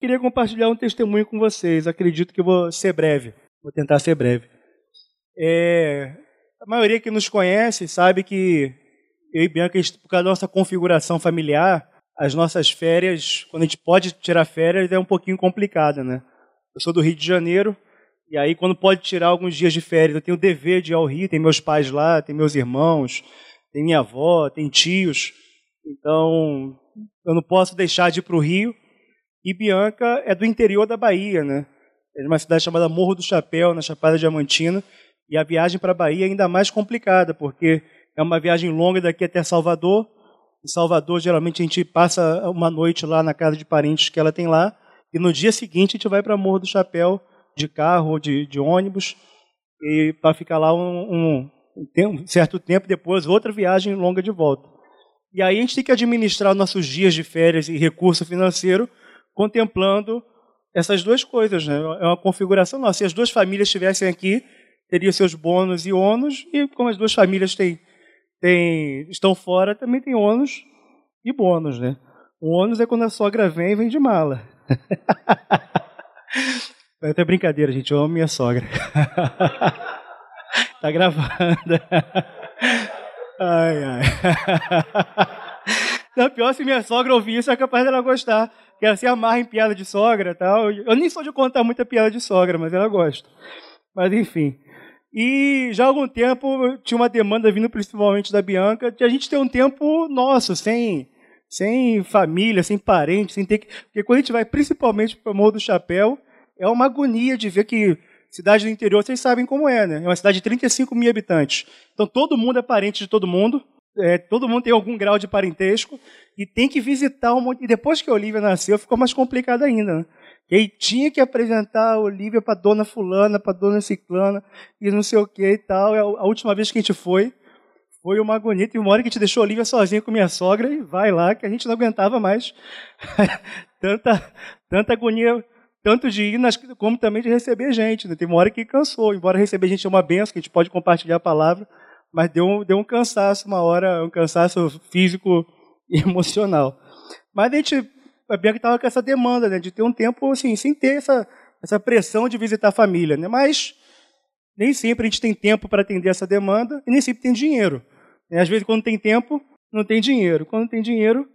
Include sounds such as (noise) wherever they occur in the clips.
Queria compartilhar um testemunho com vocês. Acredito que vou ser breve. Vou tentar ser breve. É, a maioria que nos conhece sabe que eu e Bianca, por causa da nossa configuração familiar, as nossas férias, quando a gente pode tirar férias, é um pouquinho complicada, né? Eu sou do Rio de Janeiro, e aí quando pode tirar alguns dias de férias, eu tenho o dever de ir ao Rio, tem meus pais lá, tem meus irmãos, tem minha avó, tem tios. Então, eu não posso deixar de ir para o Rio. E Bianca é do interior da Bahia, né? É de uma cidade chamada Morro do Chapéu, na Chapada Diamantina. E a viagem para a Bahia é ainda mais complicada, porque é uma viagem longa daqui até Salvador. Em Salvador, geralmente, a gente passa uma noite lá na casa de parentes que ela tem lá. E no dia seguinte, a gente vai para Morro do Chapéu de carro ou de, de ônibus e para ficar lá um, um, um, certo tempo depois, outra viagem longa de volta. E aí a gente tem que administrar nossos dias de férias e recurso financeiro contemplando essas duas coisas. Né? É uma configuração nossa. Se as duas famílias estivessem aqui, teria seus bônus e ônus, e como as duas famílias têm, têm, estão fora, também tem ônus e bônus. Né? O ônus é quando a sogra vem e vem de mala. (laughs) É até brincadeira, gente. Eu amo minha sogra. (laughs) tá gravando. Ai, ai. (laughs) Não, pior se minha sogra ouvir isso, é capaz dela gostar. Que ela se amarra em piada de sogra tal. Eu nem sou de contar muita piada de sogra, mas ela gosta. Mas enfim. E já há algum tempo tinha uma demanda vindo principalmente da Bianca de a gente ter um tempo nosso, sem, sem família, sem parente, sem ter que. Porque quando a gente vai principalmente para o Morro do Chapéu, é uma agonia de ver que cidade do interior, vocês sabem como é, né? É uma cidade de 35 mil habitantes. Então todo mundo é parente de todo mundo, é, todo mundo tem algum grau de parentesco e tem que visitar um monte. E depois que a Olivia nasceu, ficou mais complicado ainda. Né? E aí tinha que apresentar a Olivia para dona fulana, para dona ciclana e não sei o que e tal. A última vez que a gente foi, foi uma agonia. Teve uma hora que a gente deixou a Olivia sozinha com minha sogra e vai lá, que a gente não aguentava mais (laughs) tanta, tanta agonia tanto de ir, nas, como também de receber gente. Né? Teve uma hora que cansou, embora receber gente é uma benção, que a gente pode compartilhar a palavra, mas deu um, deu um cansaço, uma hora, um cansaço físico e (laughs) emocional. Mas a gente, a Bianca estava com essa demanda, né, de ter um tempo assim, sem ter essa, essa pressão de visitar a família. Né? Mas nem sempre a gente tem tempo para atender essa demanda e nem sempre tem dinheiro. Né? Às vezes, quando tem tempo, não tem dinheiro. Quando tem dinheiro,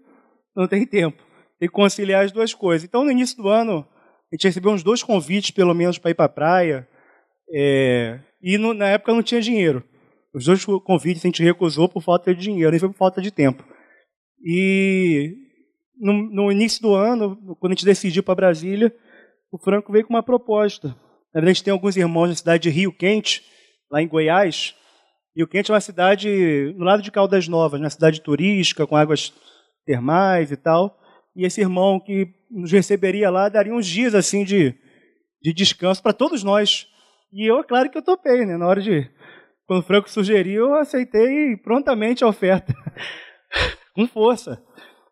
não tem tempo. Tem que conciliar as duas coisas. Então, no início do ano, a gente recebeu uns dois convites, pelo menos, para ir para a praia. É, e no, na época não tinha dinheiro. Os dois convites a gente recusou por falta de dinheiro, nem foi por falta de tempo. E no, no início do ano, quando a gente decidiu para Brasília, o Franco veio com uma proposta. Na verdade, a gente tem alguns irmãos na cidade de Rio Quente, lá em Goiás. Rio Quente é uma cidade no lado de Caldas Novas, uma cidade turística, com águas termais e tal. E esse irmão que nos receberia lá daria uns dias assim de, de descanso para todos nós. E eu, é claro que eu topei, né? Na hora de. Quando o Franco sugeriu, eu aceitei prontamente a oferta. (laughs) com força.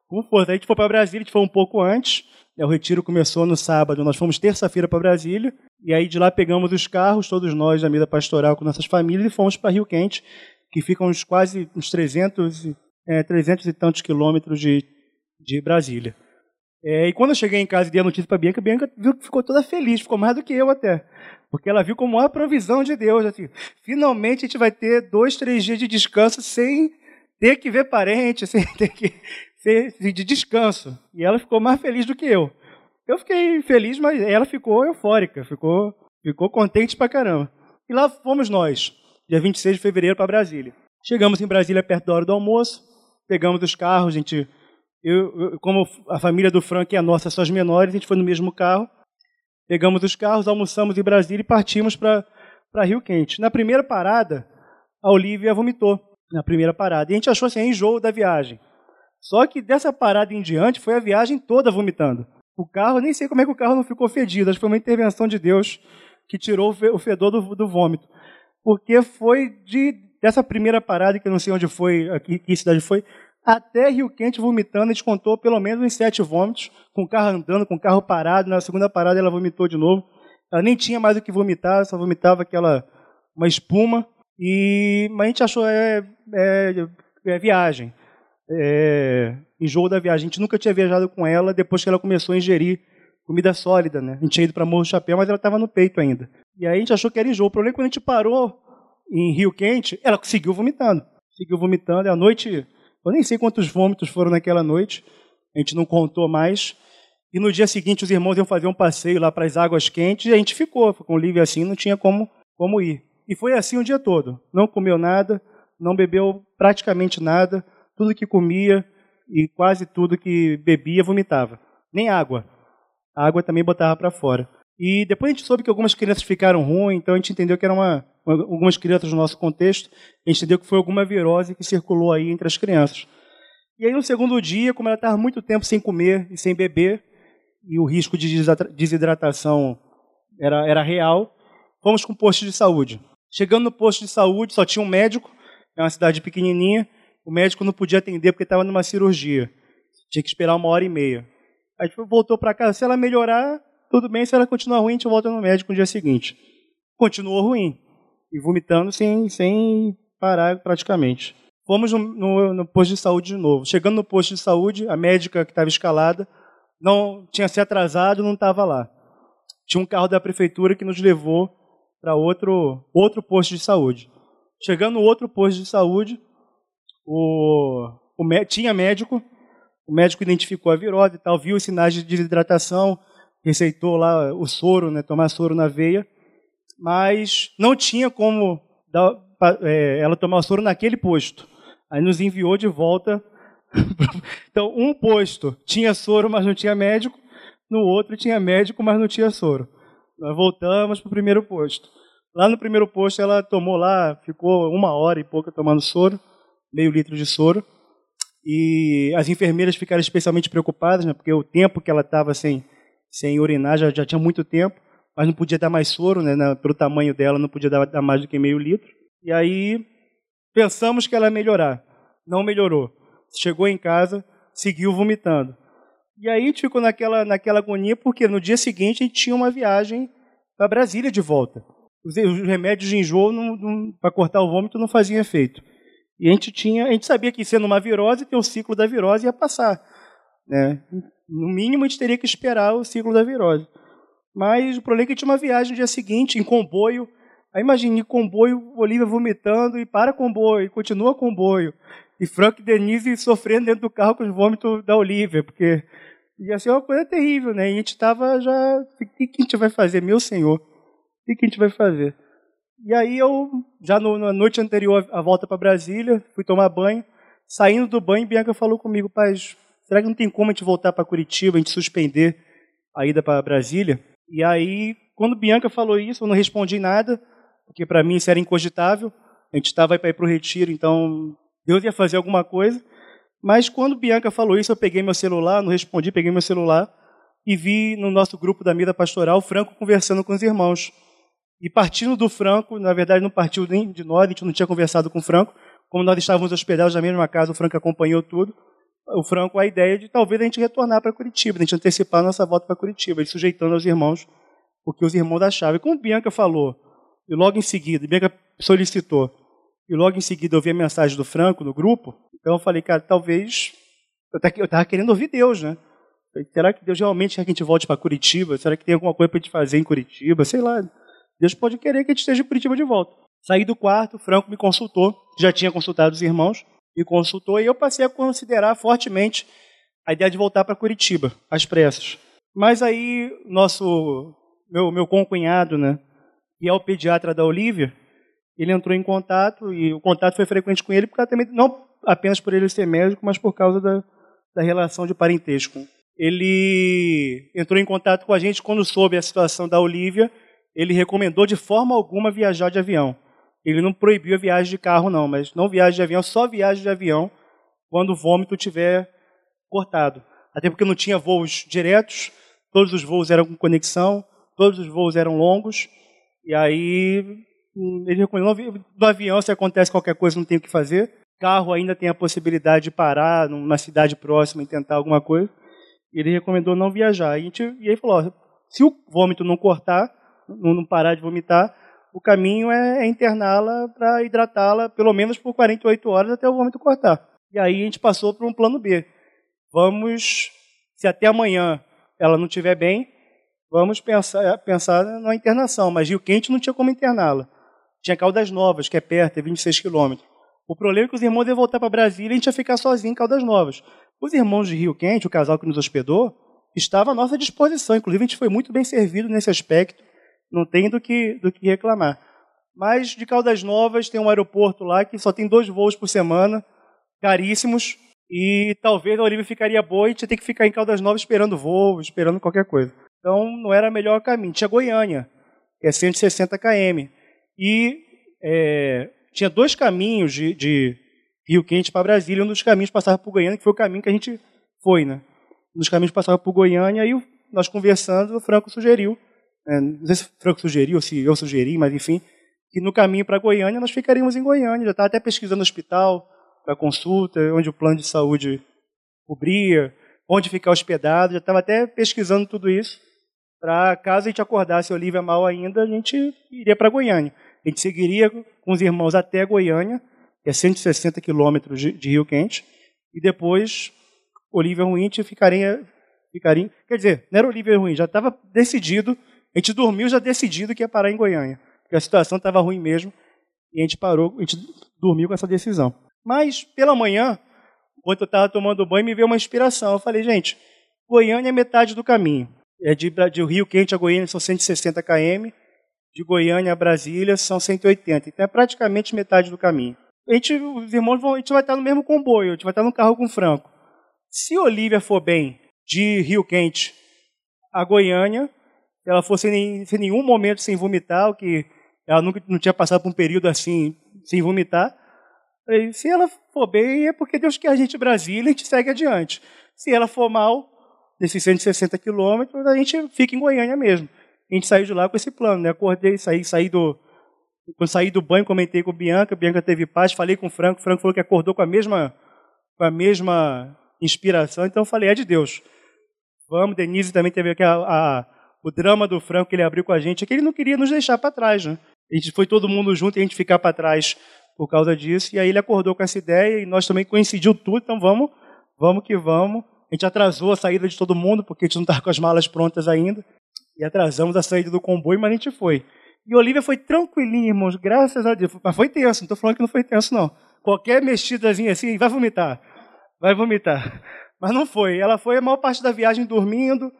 Com força. A gente foi para Brasília, a gente foi um pouco antes. Né? O retiro começou no sábado, nós fomos terça-feira para Brasília. E aí de lá pegamos os carros, todos nós da Mida Pastoral com nossas famílias, e fomos para Rio Quente, que fica uns quase uns 300, é, 300 e tantos quilômetros de, de Brasília. É, e quando eu cheguei em casa e dei a notícia para a Bianca, a Bianca viu que ficou toda feliz, ficou mais do que eu até. Porque ela viu como uma provisão de Deus. Assim, finalmente a gente vai ter dois, três dias de descanso sem ter que ver parente, (laughs) sem ter que ser de descanso. E ela ficou mais feliz do que eu. Eu fiquei feliz, mas ela ficou eufórica, ficou, ficou contente pra caramba. E lá fomos nós, dia 26 de fevereiro, para Brasília. Chegamos em Brasília perto da hora do almoço, pegamos os carros, a gente eu, eu, como a família do Frank e a nossa são as menores, a gente foi no mesmo carro, pegamos os carros, almoçamos em Brasília e partimos para Rio Quente. Na primeira parada, a Olivia vomitou, na primeira parada. E a gente achou assim, enjoo da viagem. Só que dessa parada em diante, foi a viagem toda vomitando. O carro, nem sei como é que o carro não ficou fedido, acho que foi uma intervenção de Deus que tirou o fedor do, do vômito. Porque foi de, dessa primeira parada, que eu não sei onde foi, aqui, que cidade foi, até Rio Quente vomitando, a gente contou pelo menos uns sete vômitos, com o carro andando, com o carro parado. Na segunda parada ela vomitou de novo. Ela nem tinha mais o que vomitar, só vomitava aquela uma espuma. E mas a gente achou é, é, é viagem, é, enjoo da viagem. A gente nunca tinha viajado com ela depois que ela começou a ingerir comida sólida, né? A gente tinha ido para Morro do Chapéu, mas ela estava no peito ainda. E aí a gente achou que era enjoo. O problema é que quando a gente parou em Rio Quente, ela seguiu vomitando. Seguiu vomitando. E à noite, eu nem sei quantos vômitos foram naquela noite. A gente não contou mais. E no dia seguinte os irmãos iam fazer um passeio lá para as águas quentes e a gente ficou. O Lívia assim, não tinha como, como ir. E foi assim o dia todo. Não comeu nada, não bebeu praticamente nada. Tudo que comia e quase tudo que bebia vomitava. Nem água. A água também botava para fora. E depois a gente soube que algumas crianças ficaram ruins, então a gente entendeu que eram uma, algumas crianças no nosso contexto, a gente entendeu que foi alguma virose que circulou aí entre as crianças. E aí no segundo dia, como ela estava muito tempo sem comer e sem beber, e o risco de desidratação era, era real, fomos com o posto de saúde. Chegando no posto de saúde, só tinha um médico, é uma cidade pequenininha, o médico não podia atender porque estava numa cirurgia. Tinha que esperar uma hora e meia. Aí voltou para casa. Se ela melhorar, tudo bem. Se ela continuar ruim, a gente volta no médico no dia seguinte. Continuou ruim. E vomitando sem, sem parar praticamente. Fomos no, no, no, posto de saúde de novo. Chegando no posto de saúde, a médica que estava escalada não tinha se atrasado, não estava lá. Tinha um carro da prefeitura que nos levou para outro, outro posto de saúde. Chegando no outro posto de saúde, o, o, tinha médico, o médico identificou a virose e tal, viu os sinais de desidratação, receitou lá o soro, né, tomar soro na veia, mas não tinha como dar, é, ela tomar o soro naquele posto. Aí nos enviou de volta. (laughs) então, um posto tinha soro, mas não tinha médico, no outro tinha médico, mas não tinha soro. Nós voltamos para o primeiro posto. Lá no primeiro posto, ela tomou lá, ficou uma hora e pouca tomando soro, meio litro de soro. E as enfermeiras ficaram especialmente preocupadas, né, porque o tempo que ela estava sem, sem urinar já, já tinha muito tempo, mas não podia dar mais soro, né, pelo tamanho dela, não podia dar, dar mais do que meio litro. E aí pensamos que ela ia melhorar. Não melhorou. Chegou em casa, seguiu vomitando. E aí a gente ficou naquela, naquela agonia, porque no dia seguinte a gente tinha uma viagem para Brasília de volta. Os, os remédios de enjoo para cortar o vômito não faziam efeito. E a gente tinha, a gente sabia que sendo uma virose, que o ciclo da virose ia passar. Né? No mínimo, a gente teria que esperar o ciclo da virose. Mas o problema é que tinha uma viagem no dia seguinte, em comboio. Aí imagine, comboio, Olivia vomitando, e para comboio, e continua comboio. E Frank e Denise sofrendo dentro do carro com os vômitos da Olivia, porque ia ser uma coisa terrível, né? E a gente estava já. O que a gente vai fazer, meu senhor? O que a gente vai fazer? E aí eu, já no, na noite anterior à volta para Brasília, fui tomar banho. Saindo do banho, Bianca falou comigo, pai, será que não tem como a gente voltar para Curitiba, a gente suspender a ida para Brasília? E aí, quando Bianca falou isso, eu não respondi nada, porque para mim isso era incogitável. A gente estava para ir para o retiro, então Deus ia fazer alguma coisa. Mas quando Bianca falou isso, eu peguei meu celular, não respondi, peguei meu celular e vi no nosso grupo da Mida Pastoral o Franco conversando com os irmãos. E partindo do Franco, na verdade não partiu nem de nós, a gente não tinha conversado com o Franco, como nós estávamos hospedados na mesma casa, o Franco acompanhou tudo. O Franco, a ideia de talvez a gente retornar para Curitiba, a gente antecipar a nossa volta para Curitiba, sujeitando aos irmãos, porque os irmãos achavam. E como Bianca falou, e logo em seguida, Bianca solicitou, e logo em seguida eu vi a mensagem do Franco no grupo, então eu falei, cara, talvez. Eu estava querendo ouvir Deus, né? Será que Deus realmente quer que a gente volte para Curitiba? Será que tem alguma coisa para a gente fazer em Curitiba? Sei lá. Deus pode querer que a gente esteja em Curitiba de volta. Saí do quarto, Franco me consultou, já tinha consultado os irmãos, me consultou e eu passei a considerar fortemente a ideia de voltar para Curitiba, às pressas. Mas aí, nosso, meu, meu concunhado, né, que é o pediatra da Olivia, ele entrou em contato e o contato foi frequente com ele, porque também, não apenas por ele ser médico, mas por causa da, da relação de parentesco. Ele entrou em contato com a gente quando soube a situação da Olivia ele recomendou de forma alguma viajar de avião. Ele não proibiu a viagem de carro, não, mas não viagem de avião, só viagem de avião quando o vômito tiver cortado. Até porque não tinha voos diretos, todos os voos eram com conexão, todos os voos eram longos, e aí hum, ele recomendou, no avião se acontece qualquer coisa não tem o que fazer, carro ainda tem a possibilidade de parar numa cidade próxima e tentar alguma coisa, ele recomendou não viajar. E, gente, e aí falou, se o vômito não cortar, não parar de vomitar, o caminho é, é interná-la para hidratá-la pelo menos por 48 horas até o vômito cortar. E aí a gente passou para um plano B. Vamos, se até amanhã ela não estiver bem, vamos pensar, pensar na internação, mas Rio Quente não tinha como interná-la. Tinha Caldas Novas, que é perto, é 26 quilômetros. O problema é que os irmãos iam voltar para Brasília e a gente ia ficar sozinho em Caldas Novas. Os irmãos de Rio Quente, o casal que nos hospedou, estava à nossa disposição. Inclusive, a gente foi muito bem servido nesse aspecto. Não tem do que, do que reclamar. Mas de Caldas Novas tem um aeroporto lá que só tem dois voos por semana, caríssimos, e talvez a Olivia ficaria boa e tinha que ficar em Caldas Novas esperando voo, esperando qualquer coisa. Então não era o melhor caminho. Tinha Goiânia, que é 160 km. E é, tinha dois caminhos de, de Rio Quente para Brasília. Um dos caminhos passava por Goiânia, que foi o caminho que a gente foi, né? Um dos caminhos passava por Goiânia e nós conversando, o Franco sugeriu, é, não sei se o Franco sugeriu ou se eu sugeri, mas enfim, que no caminho para Goiânia nós ficaríamos em Goiânia. Já estava até pesquisando hospital para consulta, onde o plano de saúde cobria, onde ficar hospedado. Já estava até pesquisando tudo isso para caso a gente acordasse Olivia mal ainda, a gente iria para Goiânia. A gente seguiria com os irmãos até Goiânia, que é 160 quilômetros de, Rio Quente, e depois Olivia ruim ficaria, ficaria. Quer dizer, não era Olivia ruim, já estava decidido. A gente dormiu já decidido que ia parar em Goiânia porque a situação estava ruim mesmo, e a gente parou, a gente dormiu com essa decisão. Mas, pela manhã, enquanto eu estava tomando banho, me veio uma inspiração. Eu falei, gente, Goiânia é metade do caminho. É de, de Rio Quente a Goiânia são 160 km, de Goiânia a Brasília são 180. Então é praticamente metade do caminho. A gente, os irmãos vão, a gente vai estar no mesmo comboio, a gente vai estar no carro com o Franco. Se Olivia for bem de Rio Quente a Goiânia, ela for sem, sem nenhum momento sem vomitar, o que ela nunca não tinha passado por um período assim, sem vomitar. Se ela for bem, é porque Deus quer a gente em Brasília, a gente segue adiante. Se ela for mal, nesses 160 quilômetros, a gente fica em Goiânia mesmo. A gente saiu de lá com esse plano, né? Acordei, saí, saí do. Quando saí do banho, comentei com Bianca, Bianca teve paz, falei com o Franco, o Franco falou que acordou com a mesma, com a mesma inspiração, então eu falei, é de Deus. Vamos, Denise também teve aqui a, a, o drama do Franco que ele abriu com a gente, é que ele não queria nos deixar para trás, né? A gente foi todo mundo junto e a gente ficar para trás por causa disso. E aí ele acordou com essa ideia e nós também coincidiu tudo, então vamos, vamos que vamos. A gente atrasou a saída de todo mundo, porque a gente não estava com as malas prontas ainda. E atrasamos a saída do comboio, mas a gente foi. E Olivia foi tranquilinha, irmãos, graças a Deus. Mas foi tenso, não estou falando que não foi tenso, não. Qualquer mexidazinha assim, vai vomitar. Vai vomitar. Mas não foi. Ela foi a maior parte da viagem dormindo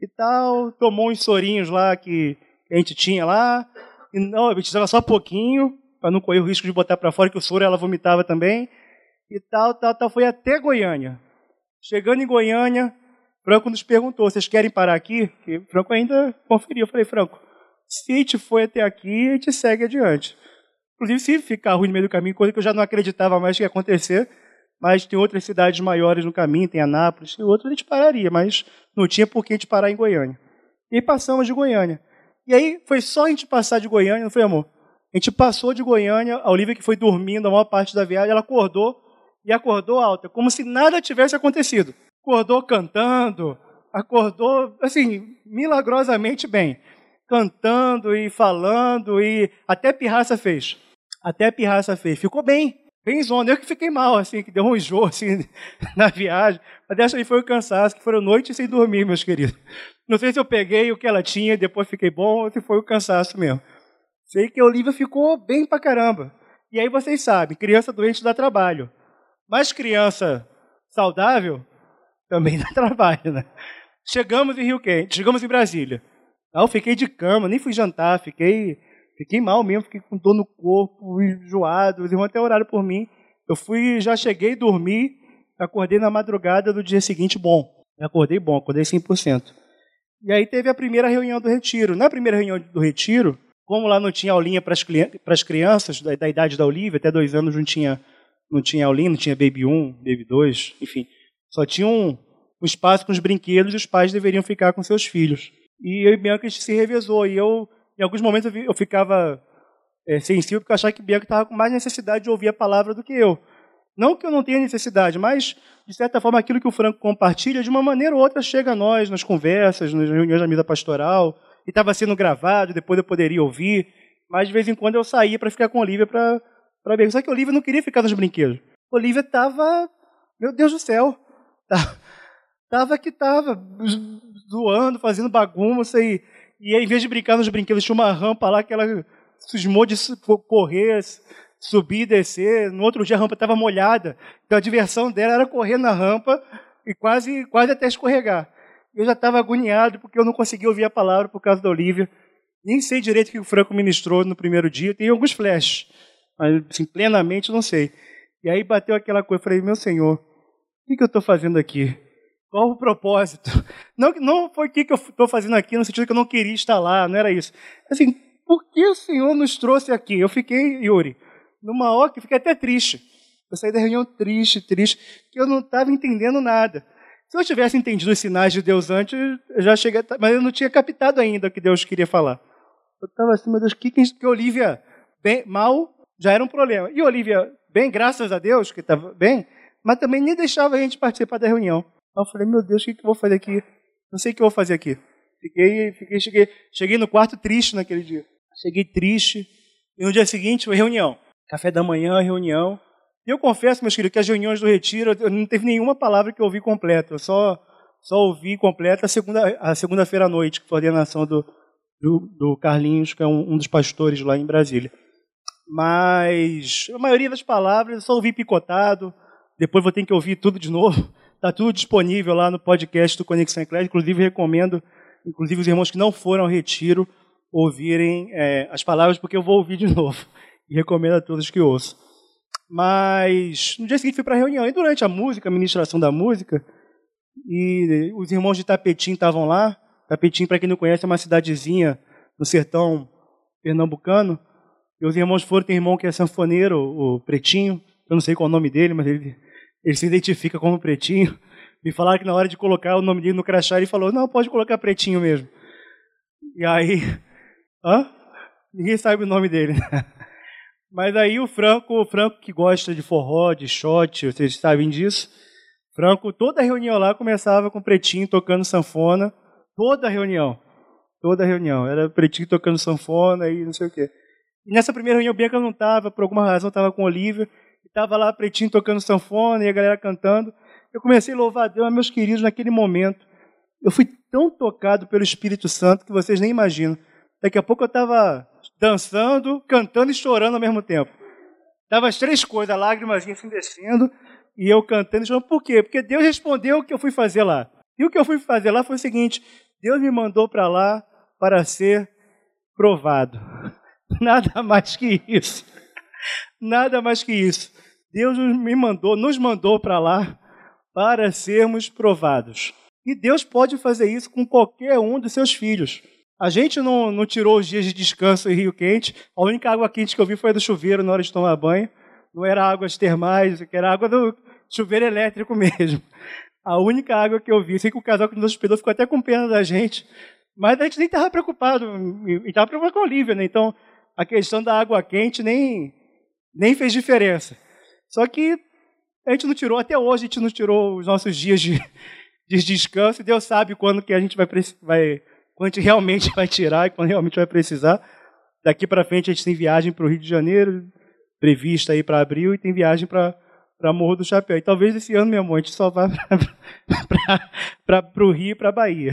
e tal. Tomou uns sorinhos lá que a gente tinha lá. E não, eu precisava só pouquinho, para não correr o risco de botar para fora, que o soro ela vomitava também. E tal, tal, tal. Foi até Goiânia. Chegando em Goiânia, Franco nos perguntou: vocês querem parar aqui? E Franco ainda conferiu. Eu falei: Franco, se a gente foi até aqui, a gente segue adiante. Inclusive, se ficar ruim no meio do caminho, coisa que eu já não acreditava mais que ia acontecer, mas tem outras cidades maiores no caminho, tem Anápolis, e outras a gente pararia, mas não tinha por que a gente parar em Goiânia. E passamos de Goiânia. E aí foi só a gente passar de Goiânia, não foi, amor? A gente passou de Goiânia, a Olivia que foi dormindo a maior parte da viagem, ela acordou e acordou alta, como se nada tivesse acontecido. Acordou cantando, acordou, assim, milagrosamente bem. Cantando e falando e até pirraça fez. Até pirraça fez. Ficou bem, bem zona. Eu que fiquei mal, assim, que deu um enjoo, assim, (laughs) na viagem. Mas dessa aí foi o cansaço, que foram noites sem dormir, meus queridos. Não sei se eu peguei o que ela tinha depois fiquei bom, ou se foi o cansaço mesmo. Sei que a Olivia ficou bem pra caramba. E aí vocês sabem, criança doente dá trabalho. Mas criança saudável também (laughs) dá trabalho, né? Chegamos em Rio Quente, chegamos em Brasília. Eu fiquei de cama, nem fui jantar, fiquei, fiquei mal mesmo, fiquei com dor no corpo, enjoado, os irmãos até oraram por mim. Eu fui, já cheguei, dormi, acordei na madrugada do dia seguinte bom. Acordei bom, acordei 100%. E aí teve a primeira reunião do retiro. Na primeira reunião do retiro, como lá não tinha aulinha para as crianças da, da, idade da Olivia, até dois anos não tinha, não tinha aulinha, não tinha Baby 1, Baby 2, enfim. Só tinha um, um espaço com os brinquedos e os pais deveriam ficar com seus filhos. E eu e Bianca a gente se revezou. E eu, em alguns momentos, eu, ficava é, sensível porque eu achava que Bianca estava com mais necessidade de ouvir a palavra do que eu. Não que eu não tenha necessidade, mas, de certa forma, aquilo que o Franco compartilha, de uma maneira ou outra, chega a nós, nas conversas, nas reuniões da mesa pastoral, e estava sendo gravado, depois eu poderia ouvir, mas de vez em quando eu saía para ficar com a Olivia para ver. Só que a Olivia não queria ficar nos brinquedos. A Olivia estava, meu Deus do céu, (laughs) estava que estava, zoando, fazendo bagunça e, e aí, em vez de brincar nos brinquedos, tinha uma rampa lá que ela cismou de correr, subir descer. No outro dia a rampa estava molhada, então a diversão dela era correr na rampa e quase, quase até escorregar. Eu já estava agoniado porque eu não conseguia ouvir a palavra por causa da Olivia. Nem sei direito o que o Franco ministrou no primeiro dia, tem alguns flashes, mas assim, plenamente não sei. E aí bateu aquela coisa, eu falei, meu Senhor, o que, eu estou fazendo aqui? Qual o propósito? (laughs) Não, não foi o que, eu estou fazendo aqui, no sentido que eu não queria estar lá, não era isso. Assim, por que o Senhor nos trouxe aqui? Eu fiquei, Yuri, numa hora que fiquei até triste. Eu saí da reunião triste, triste, que eu não estava entendendo nada. Se eu tivesse entendido os sinais de Deus antes, eu já cheguei, mas eu não tinha captado ainda o que Deus queria falar. Eu estava assim, meu Deus, que, que, que Olivia, bem, mal, já era um problema. E Olivia, bem, graças a Deus, que estava bem, mas também nem deixava a gente participar da reunião. Então eu falei, meu Deus, o que, que eu vou fazer aqui? Não sei o que eu vou fazer aqui. Fiquei, fiquei, cheguei, cheguei no quarto triste naquele dia. Cheguei triste. E no dia seguinte, foi reunião. Café da manhã, reunião. E eu confesso, meus queridos, que as reuniões do Retiro, eu não teve nenhuma palavra que eu ouvi completa. Eu só, só ouvi completa a segunda a segunda-feira à noite, que foi a ordenação do, do, do Carlinhos, que é um, um, dos pastores lá em Brasília. Mas a maioria das palavras eu só ouvi picotado, depois vou ter que ouvir tudo de novo. Está tudo disponível lá no podcast do Conexão Eclésia. Inclusive, recomendo, inclusive os irmãos que não foram ao retiro, ouvirem é, as palavras, porque eu vou ouvir de (laughs) novo. E recomendo a todos que ouçam. Mas no dia seguinte fui para a reunião. E durante a música, a ministração da música, e os irmãos de Tapetim estavam lá. Tapetim, para quem não conhece, é uma cidadezinha no sertão pernambucano. E os irmãos foram, tem um irmão que é sanfoneiro, o Pretinho, eu não sei qual é o nome dele, mas ele, ele se identifica como Pretinho. (laughs) Me falaram que na hora de colocar o nome dele no crachá, ele falou, não, pode colocar Pretinho mesmo. E aí, (laughs) hã? Ninguém sabe o nome dele. (laughs) Mas aí o Franco, o Franco que gosta de forró, de shot, vocês sabem disso. Franco, toda reunião lá começava com Pretinho tocando sanfona. Toda reunião. Toda reunião. Era Pretinho tocando sanfona e não sei o quê. E nessa primeira reunião, Bianca não estava, por alguma razão estava com Olivia. Estava lá Pretinho tocando sanfona e a galera cantando. Eu comecei a louvar a Deus, meus queridos, naquele momento. Eu fui tão tocado pelo Espírito Santo que vocês nem imaginam. Daqui a pouco eu estava dançando, cantando e chorando ao mesmo tempo. Dava as três coisas, lágrimas assim descendo e eu cantando e chorando. Por quê? Porque Deus respondeu o que eu fui fazer lá. E o que eu fui fazer lá foi o seguinte: Deus me mandou para lá para ser provado. (laughs) Nada mais que isso. Nada mais que isso. Deus me mandou, nos mandou para lá para sermos provados. E Deus pode fazer isso com qualquer um dos seus filhos. A gente não, não tirou os dias de descanso em Rio Quente. A única água quente que eu vi foi a do chuveiro na hora de tomar banho. Não era águas termais, era água do chuveiro elétrico (laughs) mesmo. A única água que eu vi. Sei que o casal que nos hospedou ficou até com pena da gente. Mas a gente nem estava preocupado. E estava preocupado com a Olivia, né? Então, a questão da água quente nem, nem fez diferença. Só que a gente não tirou, até hoje a gente não tirou os nossos dias de, de descanso. E Deus sabe quando que a gente vai, vai quando a gente realmente vai tirar e quando realmente vai precisar. Daqui para frente a gente tem viagem para o Rio de Janeiro, prevista aí para abril, e tem viagem para para Morro do Chapéu. E talvez esse ano, meu amor, a gente só vá (laughs) para o Rio e para a Bahia.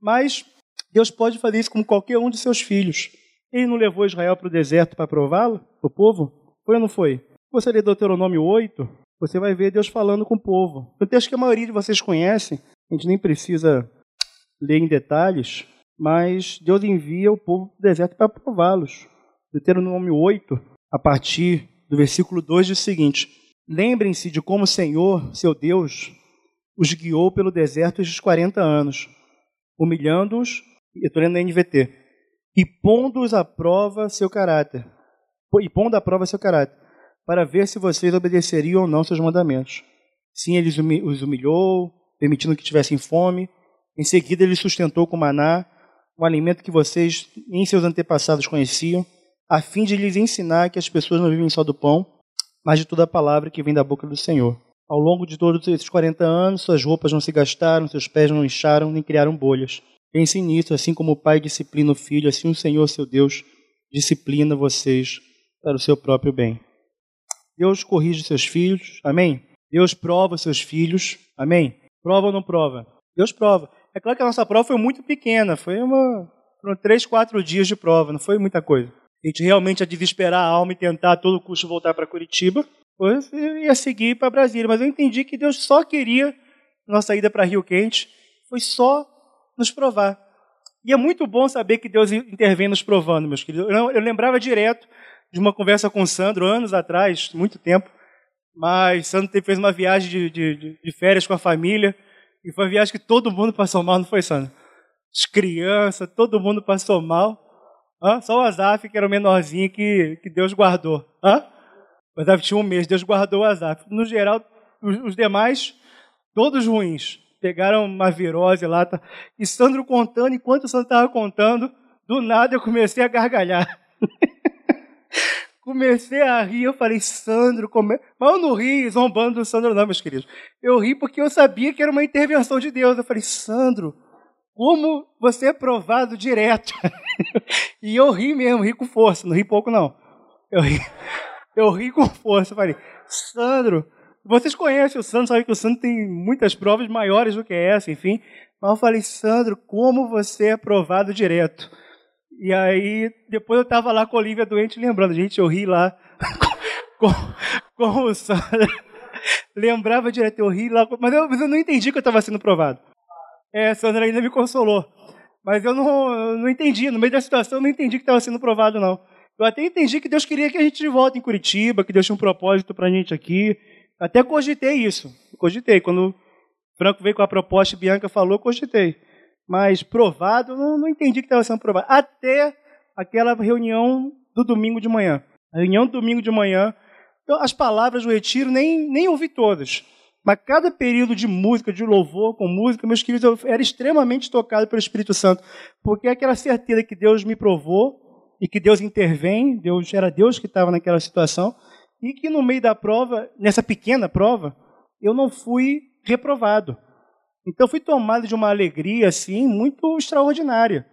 Mas Deus pode fazer isso com qualquer um de seus filhos. Ele não levou Israel para o deserto para prová-lo, o povo? Foi ou não foi? Você lê Deuteronômio 8, você vai ver Deus falando com o povo. Um texto que a maioria de vocês conhecem, a gente nem precisa ler em detalhes, mas Deus envia o povo para o deserto para prová-los. Deuteronômio 8, a partir do versículo 2, diz o seguinte: Lembrem-se de como o Senhor, seu Deus, os guiou pelo deserto estes 40 anos, humilhando-os, eu estou lendo na NVT, e pondo-os à prova seu caráter, e pondo à prova seu caráter, para ver se vocês obedeceriam ou não seus mandamentos. Sim, ele os humilhou, permitindo que tivessem fome, em seguida, ele sustentou com maná, um alimento que vocês nem seus antepassados conheciam, a fim de lhes ensinar que as pessoas não vivem só do pão, mas de toda a palavra que vem da boca do Senhor. Ao longo de todos esses 40 anos, suas roupas não se gastaram, seus pés não incharam, nem criaram bolhas. Pense nisso, assim como o pai disciplina o filho, assim o Senhor, seu Deus, disciplina vocês para o seu próprio bem. Deus corrige seus filhos, amém? Deus prova seus filhos, amém? Prova ou não prova? Deus prova. É claro que a nossa prova foi muito pequena, foi uma, foram três, quatro dias de prova, não foi muita coisa. A gente realmente ia desesperar a alma e tentar a todo custo voltar para Curitiba, depois ia seguir para Brasília. Mas eu entendi que Deus só queria nossa ida para Rio Quente, foi só nos provar. E é muito bom saber que Deus intervém nos provando, meus queridos. Eu lembrava direto de uma conversa com o Sandro anos atrás, muito tempo, mas Sandro fez uma viagem de, de, de férias com a família e foi uma viagem que todo mundo passou mal, não foi, Sandro? As crianças, todo mundo passou mal. Hã? Só o Azaf, que era o menorzinho, que, que Deus guardou. Hã? O Azaf tinha um mês, Deus guardou o Azaf. No geral, os, os demais, todos ruins. Pegaram uma virose lá. Tá? E Sandro contando, enquanto o Sandro estava contando, do nada eu comecei a gargalhar. Comecei a rir, eu falei, Sandro, come... mas eu não ri zombando do Sandro não, meus queridos. Eu ri porque eu sabia que era uma intervenção de Deus. Eu falei, Sandro, como você é provado direto. (laughs) e eu ri mesmo, ri com força, não ri pouco não. Eu ri, (laughs) eu ri com força. Eu falei, Sandro, vocês conhecem o Sandro, sabem que o Sandro tem muitas provas maiores do que essa, enfim. Mas eu falei, Sandro, como você é provado direto. E aí, depois eu estava lá com a Olivia doente, lembrando, gente, eu ri lá (laughs) com, com o Sandro. Lembrava direto, eu ri lá, mas eu, mas eu não entendi que eu estava sendo provado. É, a Sandra ainda me consolou. Mas eu não, eu não entendi, no meio da situação eu não entendi que estava sendo provado, não. Eu até entendi que Deus queria que a gente volte em Curitiba, que Deus tinha um propósito para a gente aqui. Até cogitei isso. Cogitei. Quando o Franco veio com a proposta e Bianca falou, cogitei mas provado, não, não entendi que estava sendo provado. Até aquela reunião do domingo de manhã. A reunião do domingo de manhã, então, as palavras do retiro nem, nem ouvi todas. Mas cada período de música, de louvor com música, meus queridos, eu era extremamente tocado pelo Espírito Santo. Porque é aquela certeza que Deus me provou e que Deus intervém, Deus era Deus que estava naquela situação, e que no meio da prova, nessa pequena prova, eu não fui reprovado. Então fui tomado de uma alegria assim muito extraordinária,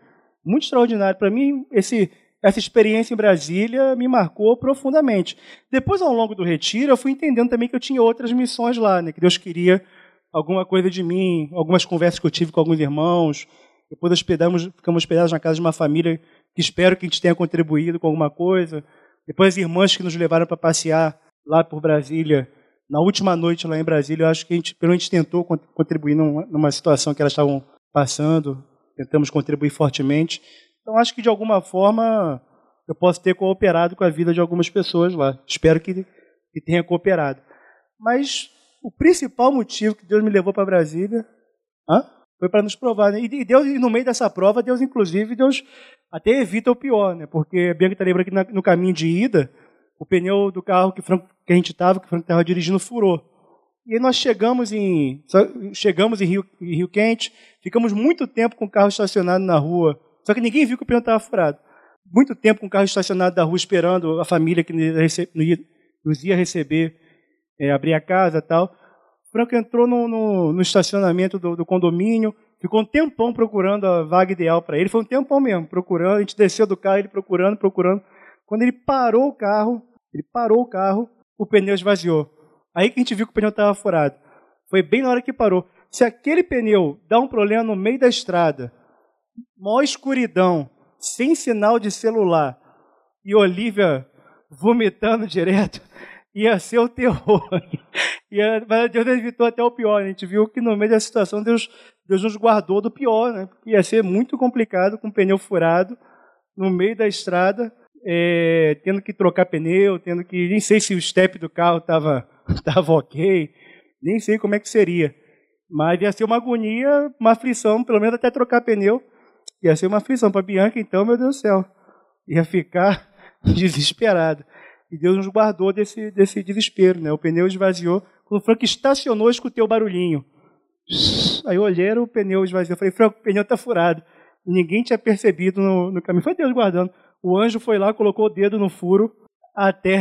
muito extraordinária. Para mim, esse, essa experiência em Brasília me marcou profundamente. Depois, ao longo do retiro, eu fui entendendo também que eu tinha outras missões lá, né? que Deus queria alguma coisa de mim, algumas conversas que eu tive com alguns irmãos. Depois hospedamos, ficamos hospedados na casa de uma família que espero que a gente tenha contribuído com alguma coisa. Depois as irmãs que nos levaram para passear lá por Brasília na última noite lá em Brasília, eu acho que a gente, pelo menos tentou contribuir numa, situação que elas estavam passando, tentamos contribuir fortemente. Então, acho que de alguma forma eu posso ter cooperado com a vida de algumas pessoas lá. Espero que, que tenha cooperado. Mas o principal motivo que Deus me levou para Brasília hã? foi para nos provar. Né? E Deus, no meio dessa prova, Deus, inclusive, Deus até evita o pior, né? porque a Bianca está lembrando que no caminho de ida, o pneu do carro que, Franco, que a gente estava, que o Franco estava dirigindo, furou. E aí nós chegamos em, chegamos em Rio, em Rio Quente, ficamos muito tempo com o carro estacionado na rua, só que ninguém viu que o pneu estava furado. Muito tempo com o carro estacionado na rua, esperando a família que nos ia receber, é, abrir a casa e tal. O Franco entrou no, no, no estacionamento do, do, condomínio, ficou um tempão procurando a vaga ideal para ele. Foi um tempão mesmo, procurando. A gente desceu do carro, ele procurando, procurando. Quando ele parou o carro, ele parou o carro, o pneu esvaziou. Aí que a gente viu que o pneu estava furado. Foi bem na hora que parou. Se aquele pneu dá um problema no meio da estrada, maior escuridão, sem sinal de celular, e Olivia vomitando direto, (laughs) ia ser o terror. (laughs) Ia, mas Deus evitou até o pior. A gente viu que no meio da situação Deus, Deus nos guardou do pior, né? Ia ser muito complicado com o pneu furado no meio da estrada é, tendo que trocar pneu, tendo que. Nem sei se o step do carro estava (laughs) tava ok, nem sei como é que seria. Mas ia ser uma agonia, uma aflição, pelo menos até trocar pneu. Ia ser uma aflição para Bianca, então, meu Deus do céu. Ia ficar (laughs) desesperado. E Deus nos guardou desse, desse desespero. Né? O pneu esvaziou. Quando o Frank estacionou, eu escutei o barulhinho. Aí eu olhei, o pneu esvaziou. Eu falei, Frank, o pneu está furado. E ninguém tinha percebido no, no caminho. Foi Deus guardando. O anjo foi lá, colocou o dedo no furo até,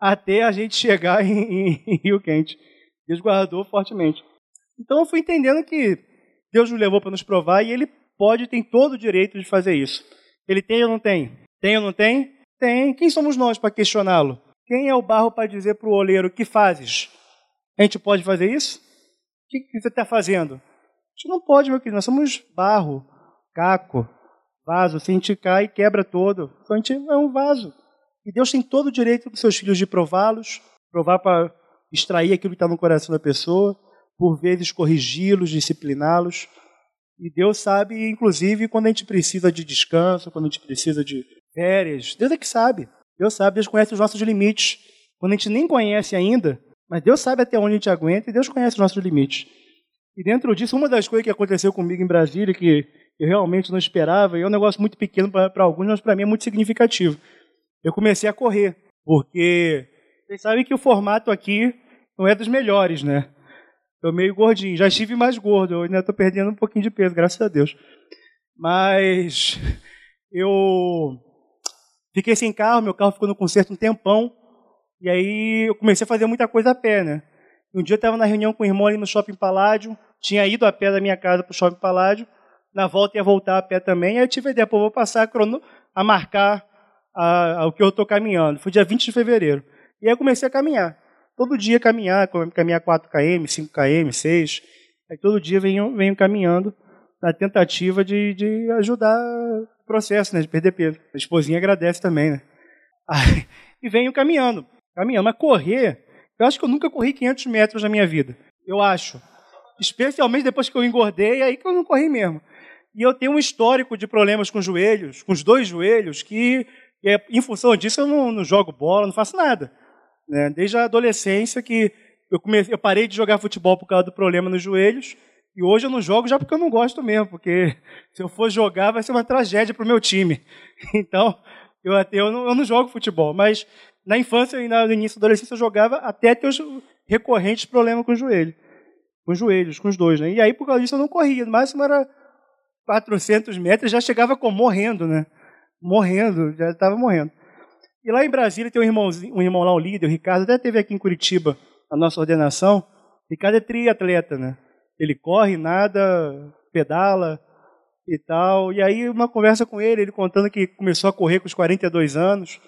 até a gente chegar em, em, em Rio Quente. Deus guardou fortemente. Então eu fui entendendo que Deus nos levou para nos provar e Ele pode, tem todo o direito de fazer isso. Ele tem ou não tem? Tem ou não tem? Tem. Quem somos nós para questioná-lo? Quem é o barro para dizer para o oleiro, que fazes? A gente pode fazer isso? O que você está fazendo? gente não pode, meu querido, nós somos barro, caco, vaso. Se gente cai, quebra todo. Então é um vaso. E Deus tem todo o direito dos seus filhos de prová-los, provar para extrair aquilo que está no coração da pessoa, por vezes corrigi-los, discipliná-los. E Deus sabe, inclusive, quando a gente precisa de descanso, quando a gente precisa de férias. Deus é que sabe. Deus sabe, Deus conhece os nossos limites. Quando a gente nem conhece ainda, mas Deus sabe até onde a gente aguenta e Deus conhece os nossos limites. E dentro disso, uma das coisas que aconteceu comigo em Brasília, que eu realmente não esperava, e é um negócio muito pequeno para alguns, mas para mim é muito significativo. Eu comecei a correr, porque vocês sabem que o formato aqui não é dos melhores, né? Estou meio gordinho, já estive mais gordo, eu ainda estou perdendo um pouquinho de peso, graças a Deus. Mas (laughs) eu fiquei sem carro, meu carro ficou no conserto um tempão, e aí eu comecei a fazer muita coisa a pé, né? Um dia eu estava na reunião com o irmão ali no Shopping Paládio, tinha ido a pé da minha casa para o Shopping Paládio, na volta ia voltar a pé também, aí eu tive a ideia, pô, vou passar a, crono, a marcar a, a, o que eu estou caminhando. Foi dia 20 de fevereiro. E aí eu comecei a caminhar. Todo dia caminhar, caminhar 4 km, 5 km, 6. Aí todo dia venho, venho caminhando na tentativa de, de ajudar o processo, né, de perder peso. A esposinha agradece também, né? Aí, e venho caminhando, caminhando. Mas correr, eu acho que eu nunca corri 500 metros na minha vida. Eu acho. Especialmente depois que eu engordei, aí que eu não corri mesmo. E eu tenho um histórico de problemas com joelhos, com os dois joelhos, que é, em função disso eu não, não jogo bola, não faço nada. Né? Desde a adolescência que eu, comecei, eu parei de jogar futebol por causa do problema nos joelhos, e hoje eu não jogo já porque eu não gosto mesmo, porque (laughs) se eu for jogar vai ser uma tragédia para o meu time. (laughs) Então, eu, eu, não, eu não jogo futebol, mas na infância e no início da adolescência eu jogava até ter os recorrentes problemas com o joelho. Com os joelhos, com os dois. Né? E aí, por causa disso, eu não corria. No máximo era 400 metros, já chegava com morrendo, né? Morrendo, já estava morrendo. E lá em Brasília tem um, irmãozinho, um irmão lá, o líder, o Ricardo, até teve aqui em Curitiba a nossa ordenação. O Ricardo é triatleta, né? Ele corre, nada, pedala e tal. E aí, uma conversa com ele, ele contando que começou a correr com os 42 anos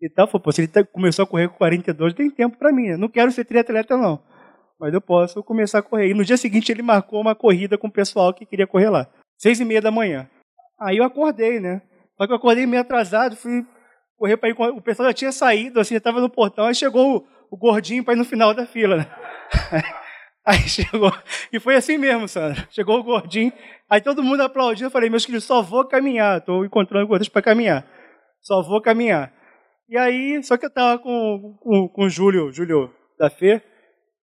e tal. Falei, pô, se ele tá, começou a correr com 42, tem tempo para mim. Eu não quero ser triatleta, não. Mas eu posso começar a correr. E no dia seguinte ele marcou uma corrida com o pessoal que queria correr lá. Seis e meia da manhã. Aí eu acordei, né? Só que eu acordei meio atrasado, fui correr para ir. O pessoal já tinha saído, assim, estava no portão, aí chegou o, o gordinho para ir no final da fila, né? (laughs) Aí chegou, e foi assim mesmo, Sandra. Chegou o gordinho, aí todo mundo aplaudiu. Eu falei, meus queridos, só vou caminhar. Estou encontrando gordinhos para caminhar. Só vou caminhar. E aí, só que eu estava com, com, com o Júlio, Júlio da Fê,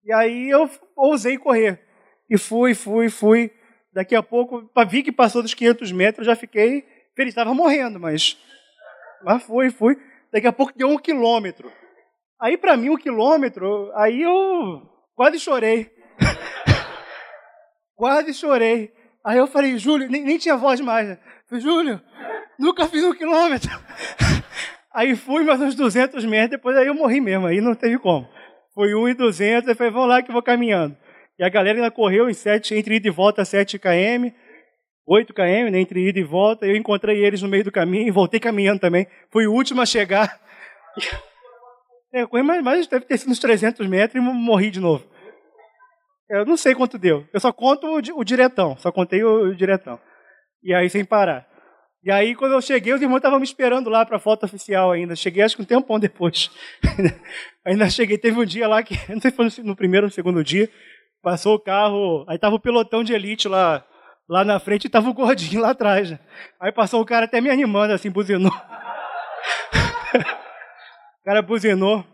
e aí eu ousei correr. E fui, fui, fui. Daqui a pouco, vi que passou dos 500 metros, já fiquei feliz. Estava morrendo, mas, mas fui, fui. Daqui a pouco deu um quilômetro. Aí, para mim, um quilômetro, aí eu quase chorei. (laughs) quase chorei. Aí eu falei, Júlio, nem, nem tinha voz mais. Né? Falei, Júlio, nunca fiz um quilômetro. (laughs) Aí fui mais uns 200 metros, depois aí eu morri mesmo, aí não teve como. Foi 1,200, aí falei, vamos lá que eu vou caminhando. E a galera ainda correu em sete, entre ida e volta 7 km, 8 km, né, entre ida e volta. Eu encontrei eles no meio do caminho e voltei caminhando também. Fui o último a chegar. (laughs) É, corri mais, mais, deve ter sido uns 300 metros e morri de novo. Eu não sei quanto deu. Eu só conto o, o diretão, só contei o, o diretão. E aí sem parar. E aí, quando eu cheguei, os irmãos estavam me esperando lá para a foto oficial ainda. Cheguei, acho que um tempão depois. (laughs) ainda cheguei, teve um dia lá que, (laughs) não sei se foi no primeiro ou no segundo dia, passou o carro, aí tava o pelotão de elite lá, lá na frente e tava o gordinho lá atrás. Aí passou o cara até me animando, assim, buzinou. o cara buzinou.